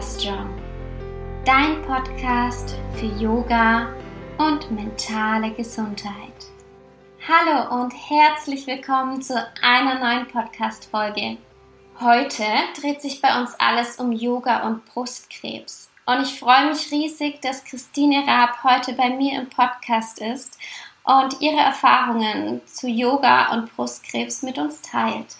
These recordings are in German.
Strong, dein Podcast für Yoga und mentale Gesundheit. Hallo und herzlich willkommen zu einer neuen Podcast-Folge. Heute dreht sich bei uns alles um Yoga und Brustkrebs. Und ich freue mich riesig, dass Christine Raab heute bei mir im Podcast ist und ihre Erfahrungen zu Yoga und Brustkrebs mit uns teilt.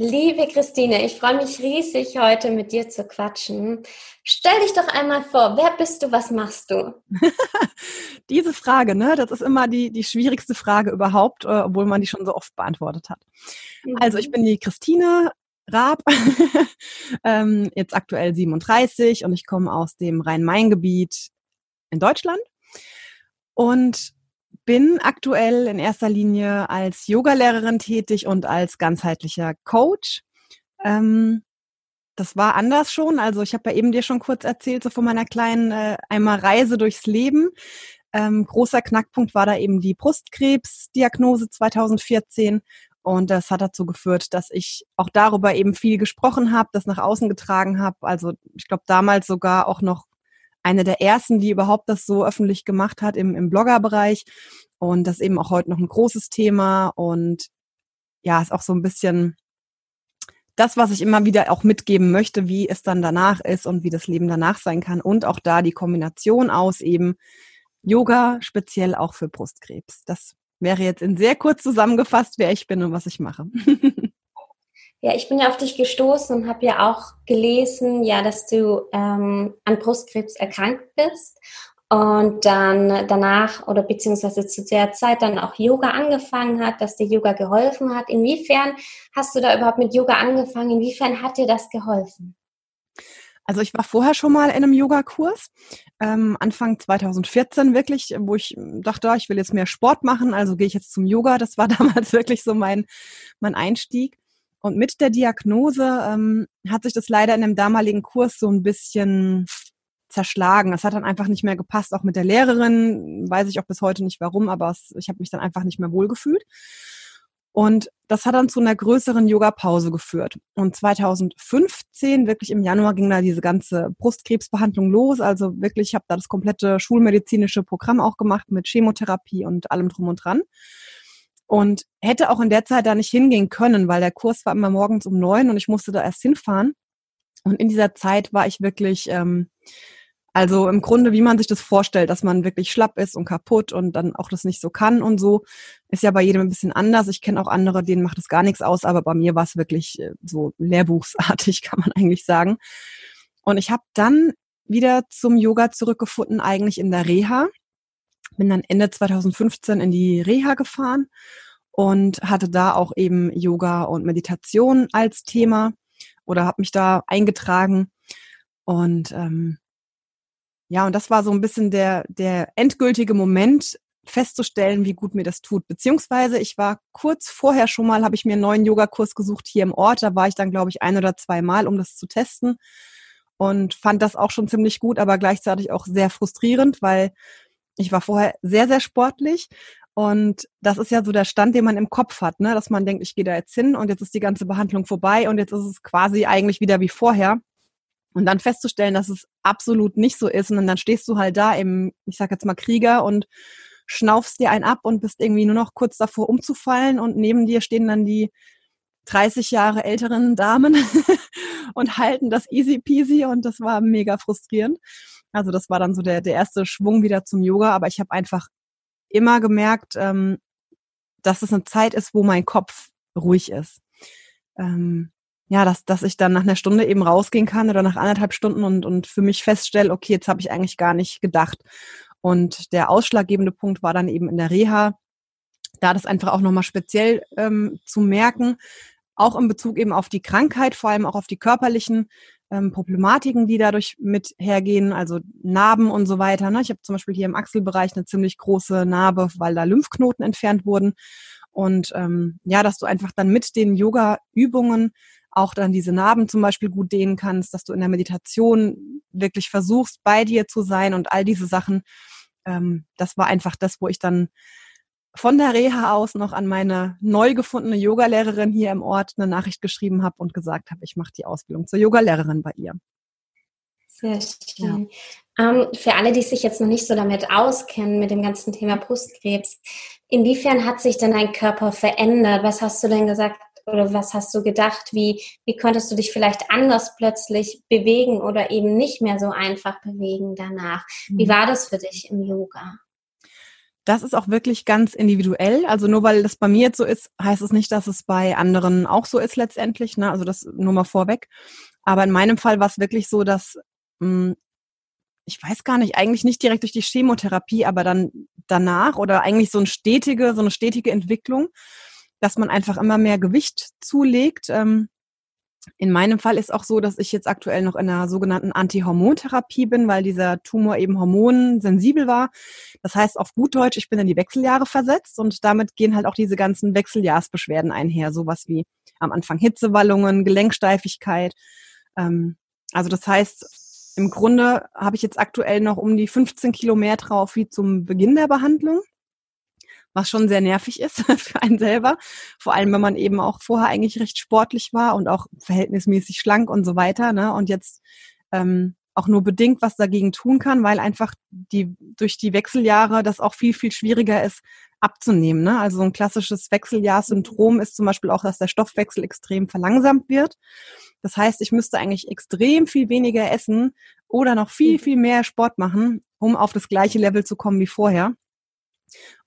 Liebe Christine, ich freue mich riesig, heute mit dir zu quatschen. Stell dich doch einmal vor, wer bist du, was machst du? Diese Frage, ne, das ist immer die, die schwierigste Frage überhaupt, äh, obwohl man die schon so oft beantwortet hat. Mhm. Also ich bin die Christine Raab, ähm, jetzt aktuell 37 und ich komme aus dem Rhein-Main-Gebiet in Deutschland. Und bin aktuell in erster Linie als Yogalehrerin tätig und als ganzheitlicher Coach. Ähm, das war anders schon. Also ich habe ja eben dir schon kurz erzählt, so von meiner kleinen äh, einmal Reise durchs Leben. Ähm, großer Knackpunkt war da eben die Brustkrebsdiagnose 2014. Und das hat dazu geführt, dass ich auch darüber eben viel gesprochen habe, das nach außen getragen habe. Also ich glaube damals sogar auch noch eine der ersten, die überhaupt das so öffentlich gemacht hat im, im Bloggerbereich. Und das ist eben auch heute noch ein großes Thema. Und ja, ist auch so ein bisschen das, was ich immer wieder auch mitgeben möchte, wie es dann danach ist und wie das Leben danach sein kann. Und auch da die Kombination aus eben Yoga, speziell auch für Brustkrebs. Das wäre jetzt in sehr kurz zusammengefasst, wer ich bin und was ich mache. Ja, ich bin ja auf dich gestoßen und habe ja auch gelesen, ja, dass du ähm, an Brustkrebs erkrankt bist und dann danach oder beziehungsweise zu der Zeit dann auch Yoga angefangen hat, dass dir Yoga geholfen hat. Inwiefern hast du da überhaupt mit Yoga angefangen? Inwiefern hat dir das geholfen? Also ich war vorher schon mal in einem Yogakurs, ähm, Anfang 2014 wirklich, wo ich dachte, ich will jetzt mehr Sport machen, also gehe ich jetzt zum Yoga. Das war damals wirklich so mein, mein Einstieg. Und mit der Diagnose ähm, hat sich das leider in dem damaligen Kurs so ein bisschen zerschlagen. Es hat dann einfach nicht mehr gepasst, auch mit der Lehrerin. Weiß ich auch bis heute nicht warum, aber es, ich habe mich dann einfach nicht mehr wohlgefühlt. Und das hat dann zu einer größeren Yoga-Pause geführt. Und 2015, wirklich im Januar, ging da diese ganze Brustkrebsbehandlung los. Also wirklich, ich habe da das komplette schulmedizinische Programm auch gemacht mit Chemotherapie und allem drum und dran. Und hätte auch in der Zeit da nicht hingehen können, weil der Kurs war immer morgens um neun und ich musste da erst hinfahren. Und in dieser Zeit war ich wirklich, ähm, also im Grunde, wie man sich das vorstellt, dass man wirklich schlapp ist und kaputt und dann auch das nicht so kann und so, ist ja bei jedem ein bisschen anders. Ich kenne auch andere, denen macht es gar nichts aus, aber bei mir war es wirklich äh, so lehrbuchsartig, kann man eigentlich sagen. Und ich habe dann wieder zum Yoga zurückgefunden, eigentlich in der Reha bin dann Ende 2015 in die Reha gefahren und hatte da auch eben Yoga und Meditation als Thema oder habe mich da eingetragen. Und ähm, ja, und das war so ein bisschen der, der endgültige Moment, festzustellen, wie gut mir das tut. Beziehungsweise ich war kurz vorher schon mal, habe ich mir einen neuen Yogakurs gesucht hier im Ort. Da war ich dann, glaube ich, ein oder zwei Mal, um das zu testen. Und fand das auch schon ziemlich gut, aber gleichzeitig auch sehr frustrierend, weil ich war vorher sehr, sehr sportlich und das ist ja so der Stand, den man im Kopf hat, ne? dass man denkt, ich gehe da jetzt hin und jetzt ist die ganze Behandlung vorbei und jetzt ist es quasi eigentlich wieder wie vorher. Und dann festzustellen, dass es absolut nicht so ist und dann stehst du halt da im, ich sag jetzt mal Krieger und schnaufst dir einen ab und bist irgendwie nur noch kurz davor umzufallen und neben dir stehen dann die 30 Jahre älteren Damen und halten das easy peasy und das war mega frustrierend. Also das war dann so der, der erste Schwung wieder zum Yoga, aber ich habe einfach immer gemerkt, ähm, dass es eine Zeit ist, wo mein Kopf ruhig ist. Ähm, ja, dass, dass ich dann nach einer Stunde eben rausgehen kann oder nach anderthalb Stunden und, und für mich feststelle, okay, jetzt habe ich eigentlich gar nicht gedacht. Und der ausschlaggebende Punkt war dann eben in der Reha, da das einfach auch nochmal speziell ähm, zu merken, auch in Bezug eben auf die Krankheit, vor allem auch auf die körperlichen ähm, Problematiken, die dadurch mit hergehen, also Narben und so weiter. Ne? Ich habe zum Beispiel hier im Achselbereich eine ziemlich große Narbe, weil da Lymphknoten entfernt wurden. Und ähm, ja, dass du einfach dann mit den Yoga-Übungen auch dann diese Narben zum Beispiel gut dehnen kannst, dass du in der Meditation wirklich versuchst, bei dir zu sein und all diese Sachen. Ähm, das war einfach das, wo ich dann von der Reha aus noch an meine neu gefundene Yogalehrerin hier im Ort eine Nachricht geschrieben habe und gesagt habe, ich mache die Ausbildung zur Yogalehrerin bei ihr. Sehr schön. Ja. Ähm, für alle, die sich jetzt noch nicht so damit auskennen, mit dem ganzen Thema Brustkrebs, inwiefern hat sich denn dein Körper verändert? Was hast du denn gesagt oder was hast du gedacht? Wie, wie konntest du dich vielleicht anders plötzlich bewegen oder eben nicht mehr so einfach bewegen danach? Wie mhm. war das für dich im Yoga? Das ist auch wirklich ganz individuell. Also nur weil das bei mir jetzt so ist, heißt es nicht, dass es bei anderen auch so ist letztendlich. Ne? Also das nur mal vorweg. Aber in meinem Fall war es wirklich so, dass mh, hm, ich weiß gar nicht, eigentlich nicht direkt durch die Chemotherapie, aber dann danach oder eigentlich so eine stetige, so eine stetige Entwicklung, dass man einfach immer mehr Gewicht zulegt. Ähm, in meinem Fall ist auch so, dass ich jetzt aktuell noch in einer sogenannten Anti-Hormontherapie bin, weil dieser Tumor eben hormonsensibel war. Das heißt auf gut Deutsch, ich bin in die Wechseljahre versetzt und damit gehen halt auch diese ganzen Wechseljahrsbeschwerden einher, sowas wie am Anfang Hitzewallungen, Gelenksteifigkeit. Ähm, also das heißt, im Grunde habe ich jetzt aktuell noch um die 15 Kilo mehr drauf wie zum Beginn der Behandlung was schon sehr nervig ist für einen selber. Vor allem, wenn man eben auch vorher eigentlich recht sportlich war und auch verhältnismäßig schlank und so weiter. Ne? Und jetzt ähm, auch nur bedingt was dagegen tun kann, weil einfach die durch die Wechseljahre das auch viel, viel schwieriger ist abzunehmen. Ne? Also ein klassisches Wechseljahrssyndrom ist zum Beispiel auch, dass der Stoffwechsel extrem verlangsamt wird. Das heißt, ich müsste eigentlich extrem viel weniger essen oder noch viel, mhm. viel mehr Sport machen, um auf das gleiche Level zu kommen wie vorher.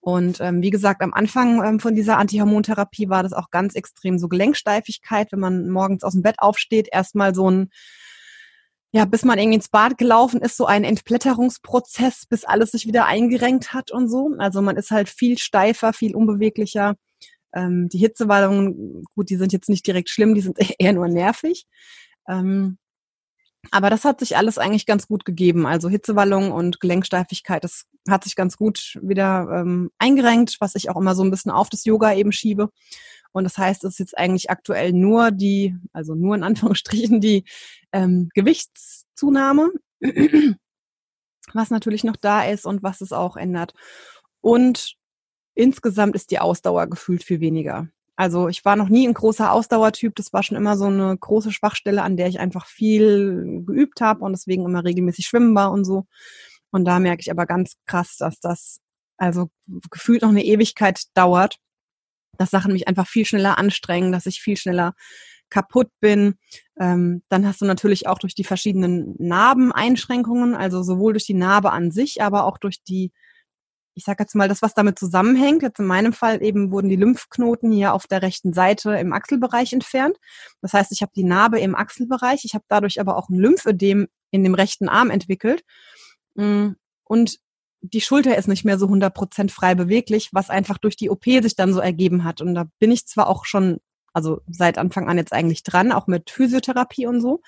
Und ähm, wie gesagt, am Anfang ähm, von dieser Antihormontherapie war das auch ganz extrem so Gelenksteifigkeit, wenn man morgens aus dem Bett aufsteht, erstmal so ein, ja, bis man irgendwie ins Bad gelaufen ist, so ein Entblätterungsprozess, bis alles sich wieder eingerenkt hat und so. Also man ist halt viel steifer, viel unbeweglicher. Ähm, die Hitzewallungen, gut, die sind jetzt nicht direkt schlimm, die sind eher nur nervig. Ähm, aber das hat sich alles eigentlich ganz gut gegeben. Also Hitzewallung und Gelenksteifigkeit, das hat sich ganz gut wieder ähm, eingerenkt, was ich auch immer so ein bisschen auf das Yoga eben schiebe. Und das heißt, es ist jetzt eigentlich aktuell nur die, also nur in Anführungsstrichen die ähm, Gewichtszunahme, was natürlich noch da ist und was es auch ändert. Und insgesamt ist die Ausdauer gefühlt viel weniger. Also ich war noch nie ein großer Ausdauertyp. Das war schon immer so eine große Schwachstelle, an der ich einfach viel geübt habe und deswegen immer regelmäßig schwimmen war und so. Und da merke ich aber ganz krass, dass das also gefühlt noch eine Ewigkeit dauert, dass Sachen mich einfach viel schneller anstrengen, dass ich viel schneller kaputt bin. Ähm, dann hast du natürlich auch durch die verschiedenen Narbeneinschränkungen, also sowohl durch die Narbe an sich, aber auch durch die ich sage jetzt mal, das, was damit zusammenhängt, jetzt in meinem Fall eben wurden die Lymphknoten hier auf der rechten Seite im Achselbereich entfernt. Das heißt, ich habe die Narbe im Achselbereich, ich habe dadurch aber auch ein Lymphödem in dem rechten Arm entwickelt. Mm, und die Schulter ist nicht mehr so 100% frei beweglich, was einfach durch die OP sich dann so ergeben hat. Und da bin ich zwar auch schon, also seit Anfang an jetzt eigentlich dran, auch mit Physiotherapie und so.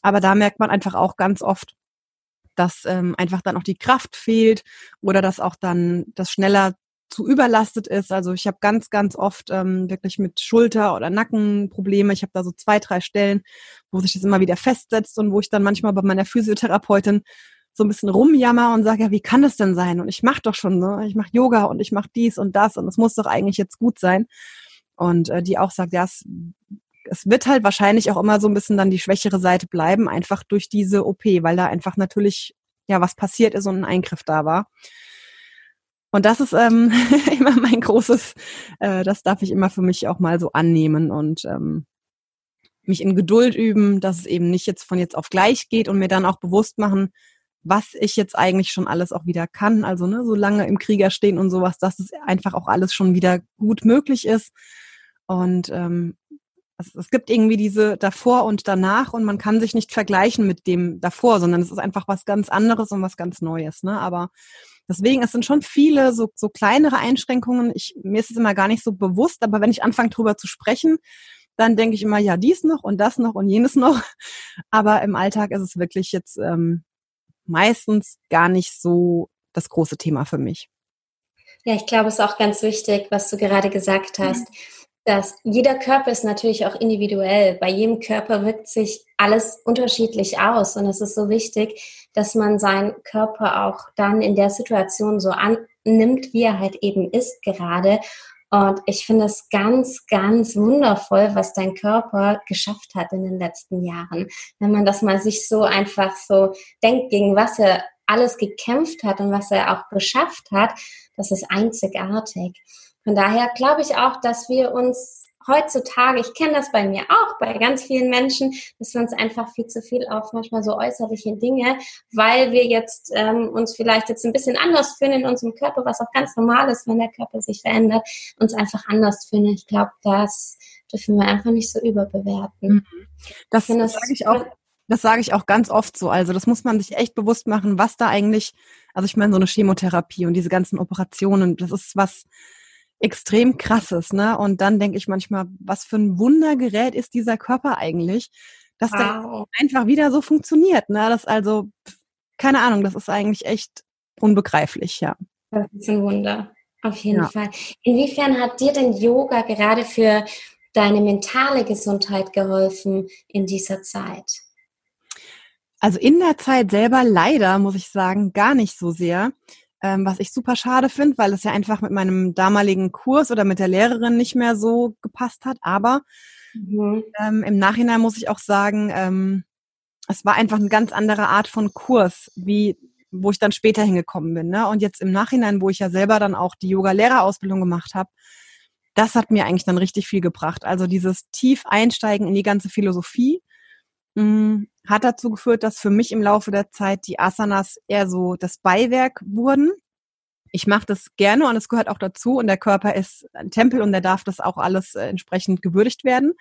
Aber da merkt man einfach auch ganz oft, dass ähm, einfach dann auch die Kraft fehlt oder dass auch dann das schneller zu überlastet ist. Also ich habe ganz, ganz oft ähm, wirklich mit Schulter- oder Nackenprobleme. Ich habe da so zwei, drei Stellen, wo sich das immer wieder festsetzt und wo ich dann manchmal bei meiner Physiotherapeutin so ein bisschen rumjammer und sage, ja, wie kann das denn sein? Und ich mache doch schon, ne? ich mache Yoga und ich mache dies und das und es muss doch eigentlich jetzt gut sein. Und äh, die auch sagt, ja, es es wird halt wahrscheinlich auch immer so ein bisschen dann die schwächere Seite bleiben, einfach durch diese OP, weil da einfach natürlich ja was passiert ist und ein Eingriff da war. Und das ist ähm, immer mein großes, äh, das darf ich immer für mich auch mal so annehmen und ähm, mich in Geduld üben, dass es eben nicht jetzt von jetzt auf gleich geht und mir dann auch bewusst machen, was ich jetzt eigentlich schon alles auch wieder kann. Also ne, so lange im Krieger stehen und sowas, dass es einfach auch alles schon wieder gut möglich ist. Und ähm, also es gibt irgendwie diese davor und danach und man kann sich nicht vergleichen mit dem davor, sondern es ist einfach was ganz anderes und was ganz Neues. Ne? Aber deswegen, es sind schon viele so, so kleinere Einschränkungen. Ich, mir ist es immer gar nicht so bewusst, aber wenn ich anfange drüber zu sprechen, dann denke ich immer, ja, dies noch und das noch und jenes noch. Aber im Alltag ist es wirklich jetzt ähm, meistens gar nicht so das große Thema für mich. Ja, ich glaube, es ist auch ganz wichtig, was du gerade gesagt hast. Mhm dass jeder Körper ist natürlich auch individuell. Bei jedem Körper wirkt sich alles unterschiedlich aus. Und es ist so wichtig, dass man seinen Körper auch dann in der Situation so annimmt, wie er halt eben ist gerade. Und ich finde es ganz, ganz wundervoll, was dein Körper geschafft hat in den letzten Jahren. Wenn man das mal sich so einfach so denkt, gegen was er alles gekämpft hat und was er auch geschafft hat, das ist einzigartig. Von daher glaube ich auch, dass wir uns heutzutage, ich kenne das bei mir auch, bei ganz vielen Menschen, dass wir uns einfach viel zu viel auf manchmal so äußerliche Dinge, weil wir jetzt ähm, uns vielleicht jetzt ein bisschen anders fühlen in unserem Körper, was auch ganz normal ist, wenn der Körper sich verändert, uns einfach anders fühlen. Ich glaube, das dürfen wir einfach nicht so überbewerten. Mhm. Das, das sage ich auch. Das sage ich auch ganz oft so. Also das muss man sich echt bewusst machen, was da eigentlich, also ich meine so eine Chemotherapie und diese ganzen Operationen, das ist was, extrem krasses, ne? Und dann denke ich manchmal, was für ein Wundergerät ist dieser Körper eigentlich, dass wow. der einfach wieder so funktioniert, ne? Das also, keine Ahnung, das ist eigentlich echt unbegreiflich, ja. Das ist ein Wunder, auf jeden ja. Fall. Inwiefern hat dir denn Yoga gerade für deine mentale Gesundheit geholfen in dieser Zeit? Also in der Zeit selber leider, muss ich sagen, gar nicht so sehr ähm, was ich super schade finde, weil es ja einfach mit meinem damaligen Kurs oder mit der Lehrerin nicht mehr so gepasst hat. Aber mhm. ähm, im Nachhinein muss ich auch sagen, ähm, es war einfach eine ganz andere Art von Kurs, wie wo ich dann später hingekommen bin. Ne? Und jetzt im Nachhinein, wo ich ja selber dann auch die Yoga-Lehrerausbildung gemacht habe, das hat mir eigentlich dann richtig viel gebracht. Also dieses tief einsteigen in die ganze Philosophie hat dazu geführt, dass für mich im Laufe der Zeit die Asanas eher so das Beiwerk wurden. Ich mache das gerne und es gehört auch dazu und der Körper ist ein Tempel und der darf das auch alles äh, entsprechend gewürdigt werden.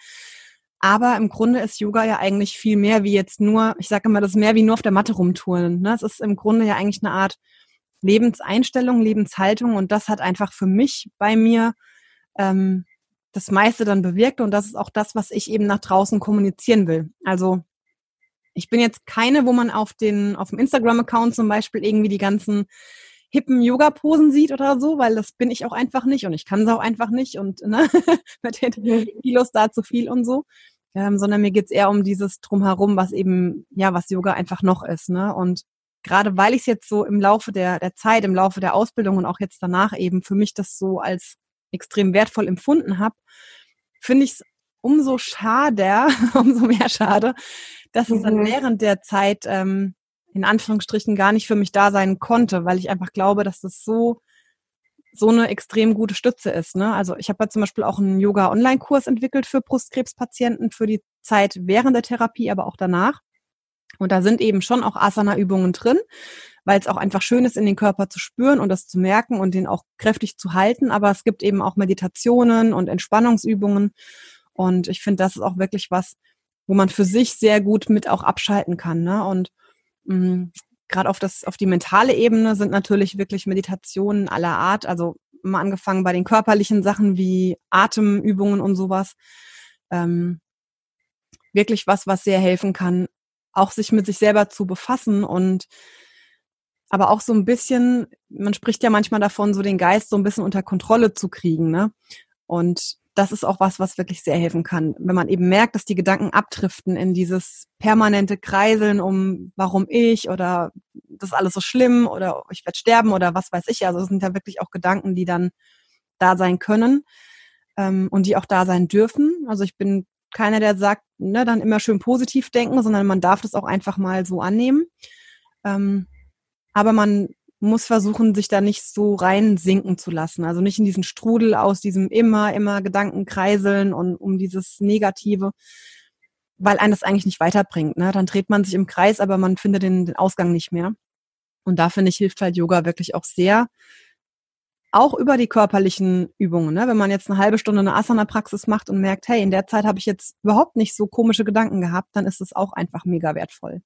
Aber im Grunde ist Yoga ja eigentlich viel mehr wie jetzt nur, ich sage immer, das ist mehr wie nur auf der Matte rumtouren. Ne? Es ist im Grunde ja eigentlich eine Art Lebenseinstellung, Lebenshaltung und das hat einfach für mich bei mir ähm, das meiste dann bewirkt und das ist auch das, was ich eben nach draußen kommunizieren will. Also ich bin jetzt keine, wo man auf den, auf dem Instagram-Account zum Beispiel irgendwie die ganzen hippen Yoga-Posen sieht oder so, weil das bin ich auch einfach nicht und ich kann es auch einfach nicht und ne, mit den Kilos da zu viel und so. Ähm, sondern mir geht's eher um dieses Drumherum, was eben, ja, was Yoga einfach noch ist. Ne? Und gerade weil ich es jetzt so im Laufe der, der Zeit, im Laufe der Ausbildung und auch jetzt danach eben für mich das so als extrem wertvoll empfunden habe, finde ich es umso schade, umso mehr schade, dass es dann mhm. während der Zeit ähm, in Anführungsstrichen gar nicht für mich da sein konnte, weil ich einfach glaube, dass das so so eine extrem gute Stütze ist. Ne? Also ich habe ja zum Beispiel auch einen Yoga-Online-Kurs entwickelt für Brustkrebspatienten für die Zeit während der Therapie, aber auch danach. Und da sind eben schon auch Asana-Übungen drin, weil es auch einfach schön ist, in den Körper zu spüren und das zu merken und den auch kräftig zu halten. Aber es gibt eben auch Meditationen und Entspannungsübungen. Und ich finde, das ist auch wirklich was, wo man für sich sehr gut mit auch abschalten kann. Ne? Und mm, gerade auf das, auf die mentale Ebene sind natürlich wirklich Meditationen aller Art, also mal angefangen bei den körperlichen Sachen wie Atemübungen und sowas. Ähm, wirklich was, was sehr helfen kann, auch sich mit sich selber zu befassen und aber auch so ein bisschen, man spricht ja manchmal davon, so den Geist so ein bisschen unter Kontrolle zu kriegen, ne? Und das ist auch was, was wirklich sehr helfen kann. Wenn man eben merkt, dass die Gedanken abdriften in dieses permanente Kreiseln um, warum ich oder das ist alles so schlimm oder ich werde sterben oder was weiß ich. Also es sind ja wirklich auch Gedanken, die dann da sein können ähm, und die auch da sein dürfen. Also ich bin keiner, der sagt, ne, dann immer schön positiv denken, sondern man darf das auch einfach mal so annehmen. Ähm, aber man muss versuchen, sich da nicht so reinsinken zu lassen. Also nicht in diesen Strudel aus diesem immer, immer Gedanken kreiseln und um dieses Negative, weil einen das eigentlich nicht weiterbringt. Ne? Dann dreht man sich im Kreis, aber man findet den, den Ausgang nicht mehr. Und da finde ich, hilft halt Yoga wirklich auch sehr. Auch über die körperlichen Übungen. Ne? Wenn man jetzt eine halbe Stunde eine Asana-Praxis macht und merkt, hey, in der Zeit habe ich jetzt überhaupt nicht so komische Gedanken gehabt, dann ist es auch einfach mega wertvoll.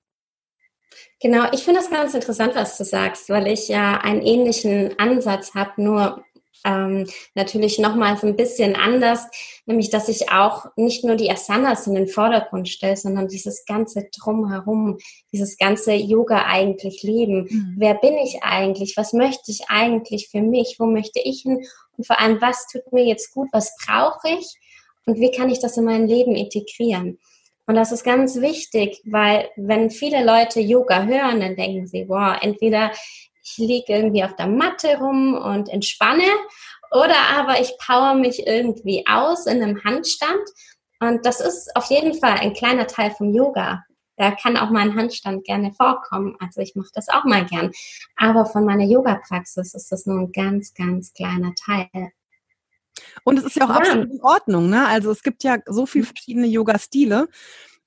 Genau, ich finde es ganz interessant, was du sagst, weil ich ja einen ähnlichen Ansatz habe, nur ähm, natürlich nochmals ein bisschen anders, nämlich dass ich auch nicht nur die Asanas in den Vordergrund stelle, sondern dieses ganze Drumherum, dieses ganze Yoga eigentlich leben. Mhm. Wer bin ich eigentlich? Was möchte ich eigentlich für mich? Wo möchte ich hin? Und vor allem, was tut mir jetzt gut? Was brauche ich? Und wie kann ich das in mein Leben integrieren? Und das ist ganz wichtig, weil wenn viele Leute Yoga hören, dann denken sie, wow, entweder ich liege irgendwie auf der Matte rum und entspanne Oder aber ich power mich irgendwie aus in einem Handstand. Und das ist auf jeden Fall ein kleiner Teil vom Yoga. Da kann auch mal ein Handstand gerne vorkommen. Also ich mache das auch mal gern. Aber von meiner Yoga-Praxis ist das nur ein ganz, ganz kleiner Teil. Und es ist ja auch ja. absolut in Ordnung. Ne? Also es gibt ja so viele verschiedene Yoga-Stile.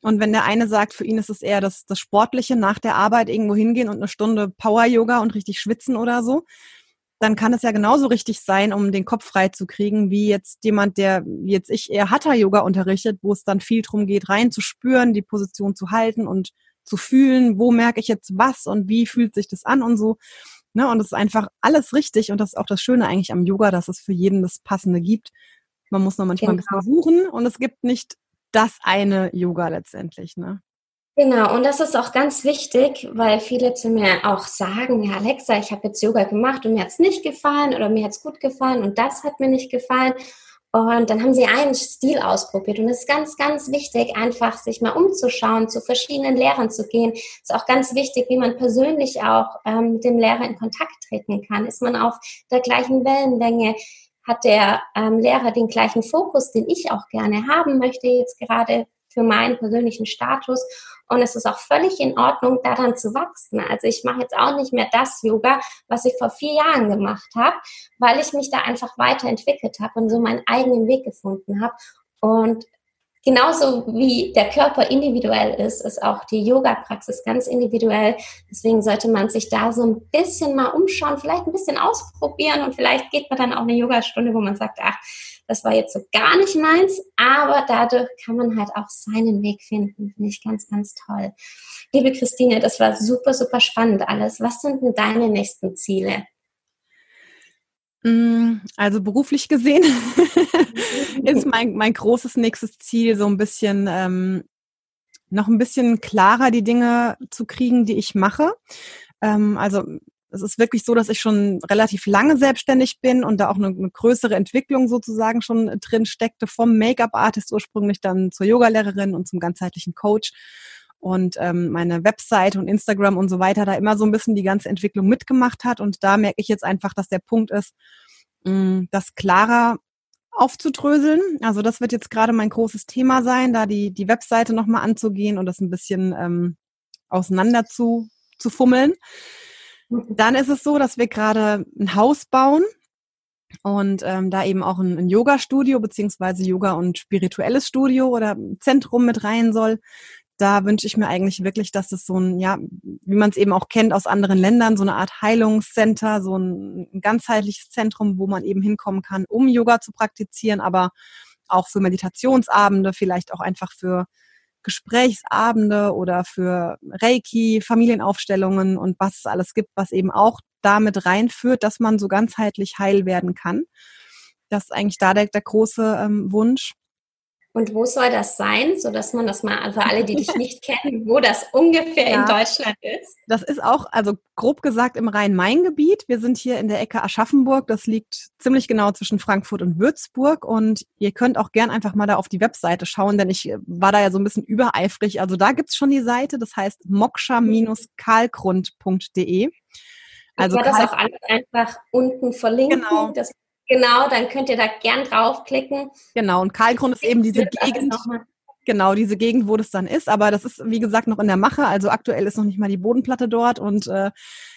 Und wenn der eine sagt, für ihn ist es eher das, das Sportliche, nach der Arbeit irgendwo hingehen und eine Stunde Power-Yoga und richtig schwitzen oder so, dann kann es ja genauso richtig sein, um den Kopf frei zu kriegen, wie jetzt jemand, der, wie jetzt ich, eher Hatha-Yoga unterrichtet, wo es dann viel darum geht, rein zu spüren, die Position zu halten und zu fühlen, wo merke ich jetzt was und wie fühlt sich das an und so. Ne? Und es ist einfach alles richtig und das ist auch das Schöne eigentlich am Yoga, dass es für jeden das Passende gibt. Man muss noch manchmal genau. ein bisschen suchen und es gibt nicht das eine Yoga letztendlich, ne? Genau, und das ist auch ganz wichtig, weil viele zu mir auch sagen, ja Alexa, ich habe jetzt Yoga gemacht und mir hat es nicht gefallen oder mir hat es gut gefallen und das hat mir nicht gefallen. Und dann haben sie einen Stil ausprobiert. Und es ist ganz, ganz wichtig, einfach sich mal umzuschauen, zu verschiedenen Lehrern zu gehen. Es ist auch ganz wichtig, wie man persönlich auch ähm, mit dem Lehrer in Kontakt treten kann. Ist man auf der gleichen Wellenlänge? Hat der ähm, Lehrer den gleichen Fokus, den ich auch gerne haben möchte, jetzt gerade für meinen persönlichen Status. Und es ist auch völlig in Ordnung, daran zu wachsen. Also ich mache jetzt auch nicht mehr das Yoga, was ich vor vier Jahren gemacht habe, weil ich mich da einfach weiterentwickelt habe und so meinen eigenen Weg gefunden habe. Und genauso wie der Körper individuell ist, ist auch die Yoga-Praxis ganz individuell. Deswegen sollte man sich da so ein bisschen mal umschauen, vielleicht ein bisschen ausprobieren und vielleicht geht man dann auch eine Yogastunde, wo man sagt, ach, das war jetzt so gar nicht meins, aber dadurch kann man halt auch seinen Weg finden. Finde ich ganz, ganz toll. Liebe Christine, das war super, super spannend alles. Was sind denn deine nächsten Ziele? Mm, also beruflich gesehen ist mein, mein großes nächstes Ziel so ein bisschen ähm, noch ein bisschen klarer die Dinge zu kriegen, die ich mache. Ähm, also es ist wirklich so, dass ich schon relativ lange selbstständig bin und da auch eine, eine größere Entwicklung sozusagen schon drin steckte, vom Make-up-Artist ursprünglich dann zur Yogalehrerin und zum ganzheitlichen Coach und ähm, meine Website und Instagram und so weiter da immer so ein bisschen die ganze Entwicklung mitgemacht hat. Und da merke ich jetzt einfach, dass der Punkt ist, mh, mm, das klarer aufzudröseln. Also das wird jetzt gerade mein großes Thema sein, da die, die Webseite nochmal anzugehen und das ein bisschen ähm, auseinander zu, zu fummeln. Dann ist es so, dass wir gerade ein Haus bauen und ähm, da eben auch ein, ein Yoga-Studio beziehungsweise Yoga und spirituelles Studio oder Zentrum mit rein soll da wünsche ich mir eigentlich wirklich, dass es so ein, ja, wie man es eben auch kennt aus anderen Ländern, so eine Art Heilungscenter, so ein, ganzheitliches Zentrum, wo man eben hinkommen kann, um Yoga zu praktizieren, aber auch für Meditationsabende, vielleicht auch einfach für Gesprächsabende oder für Reiki, Familienaufstellungen und was es alles gibt, was eben auch damit reinführt, dass man so ganzheitlich heil werden kann. Das ist eigentlich da der, der große ähm, Wunsch. Und wo soll das sein, so dass man das mal für alle, die dich nicht kennen, wo das ungefähr ja, in Deutschland ist? Das ist auch, also grob gesagt im Rhein-Main-Gebiet. Wir sind hier in der Ecke Aschaffenburg. Das liegt ziemlich genau zwischen Frankfurt und Würzburg. Und ihr könnt auch gern einfach mal da auf die Webseite schauen, denn ich war da ja so ein bisschen übereifrig. Also da gibt's schon die Seite, das heißt moksha-karlgrund.de. Also ich werde das auch alles einfach unten verlinken. Genau. Das Genau, dann könnt ihr da gern draufklicken. Genau, und Karlgrund ist eben diese Gegend. Genau, diese Gegend, wo das dann ist. Aber das ist, wie gesagt, noch in der Mache. Also aktuell ist noch nicht mal die Bodenplatte dort. Und äh,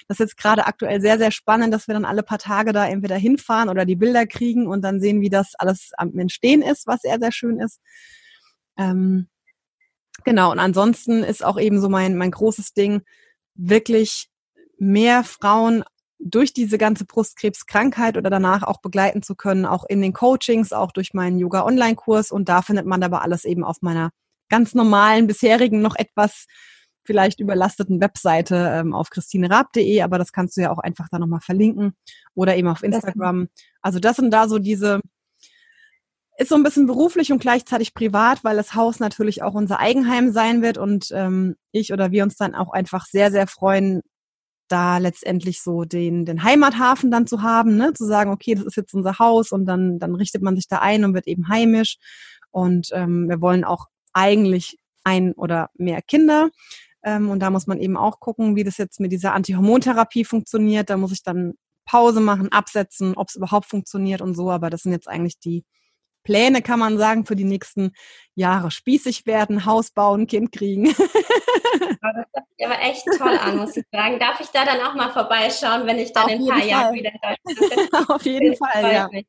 das ist jetzt gerade aktuell sehr, sehr spannend, dass wir dann alle paar Tage da entweder hinfahren oder die Bilder kriegen und dann sehen, wie das alles am Entstehen ist, was sehr, sehr schön ist. Ähm, genau, und ansonsten ist auch eben so mein, mein großes Ding, wirklich mehr Frauen durch diese ganze Brustkrebskrankheit oder danach auch begleiten zu können, auch in den Coachings, auch durch meinen Yoga-Online-Kurs. Und da findet man aber alles eben auf meiner ganz normalen, bisherigen, noch etwas vielleicht überlasteten Webseite ähm, auf christinerab.de, aber das kannst du ja auch einfach da nochmal verlinken oder eben auf Instagram. Also das sind da so diese, ist so ein bisschen beruflich und gleichzeitig privat, weil das Haus natürlich auch unser Eigenheim sein wird und ähm, ich oder wir uns dann auch einfach sehr, sehr freuen, da letztendlich so den, den Heimathafen dann zu haben, ne? zu sagen, okay, das ist jetzt unser Haus und dann, dann richtet man sich da ein und wird eben heimisch. Und ähm, wir wollen auch eigentlich ein oder mehr Kinder. Ähm, und da muss man eben auch gucken, wie das jetzt mit dieser Antihormontherapie funktioniert. Da muss ich dann Pause machen, absetzen, ob es überhaupt funktioniert und so. Aber das sind jetzt eigentlich die Pläne, kann man sagen, für die nächsten Jahre. Spießig werden, Haus bauen, Kind kriegen. das hört sich aber echt toll an, muss ich sagen. Darf ich da dann auch mal vorbeischauen, wenn ich dann Auf in ein paar jeden Jahren Fall. wieder in Deutschland bin? Auf jeden Das Fall, ja. mich.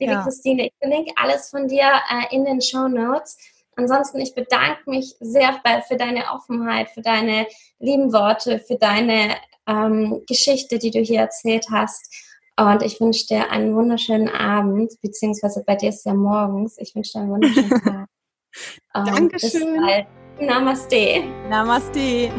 Liebe Ja. Christine, ich verlinke alles von dir äh, in den Show Notes. Ansonsten, ich bedanke mich sehr bei, für deine Offenheit, für deine lieben Worte, für deine ähm, Geschichte, die du hier erzählt hast. Und ich wünsche dir einen wunderschönen Abend, beziehungsweise bei dir ist ja morgens. Ich wünsche dir einen wunderschönen Tag. Dankeschön. Bis bald. Namaste. Namaste.